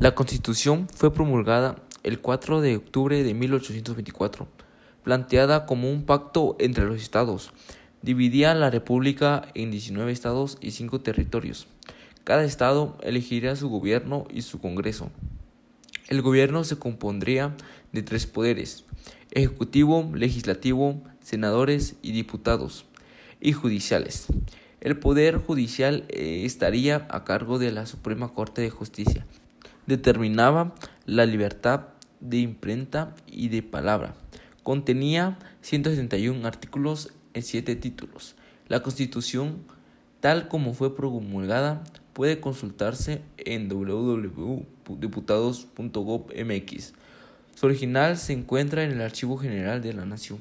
La Constitución fue promulgada el 4 de octubre de 1824, planteada como un pacto entre los estados. Dividía la República en 19 estados y 5 territorios. Cada estado elegiría su gobierno y su Congreso. El gobierno se compondría de tres poderes, ejecutivo, legislativo, senadores y diputados, y judiciales. El poder judicial eh, estaría a cargo de la Suprema Corte de Justicia. Determinaba la libertad de imprenta y de palabra. Contenía 161 artículos en 7 títulos. La Constitución, tal como fue promulgada, puede consultarse en www.diputados.gov.mx. Su original se encuentra en el Archivo General de la Nación.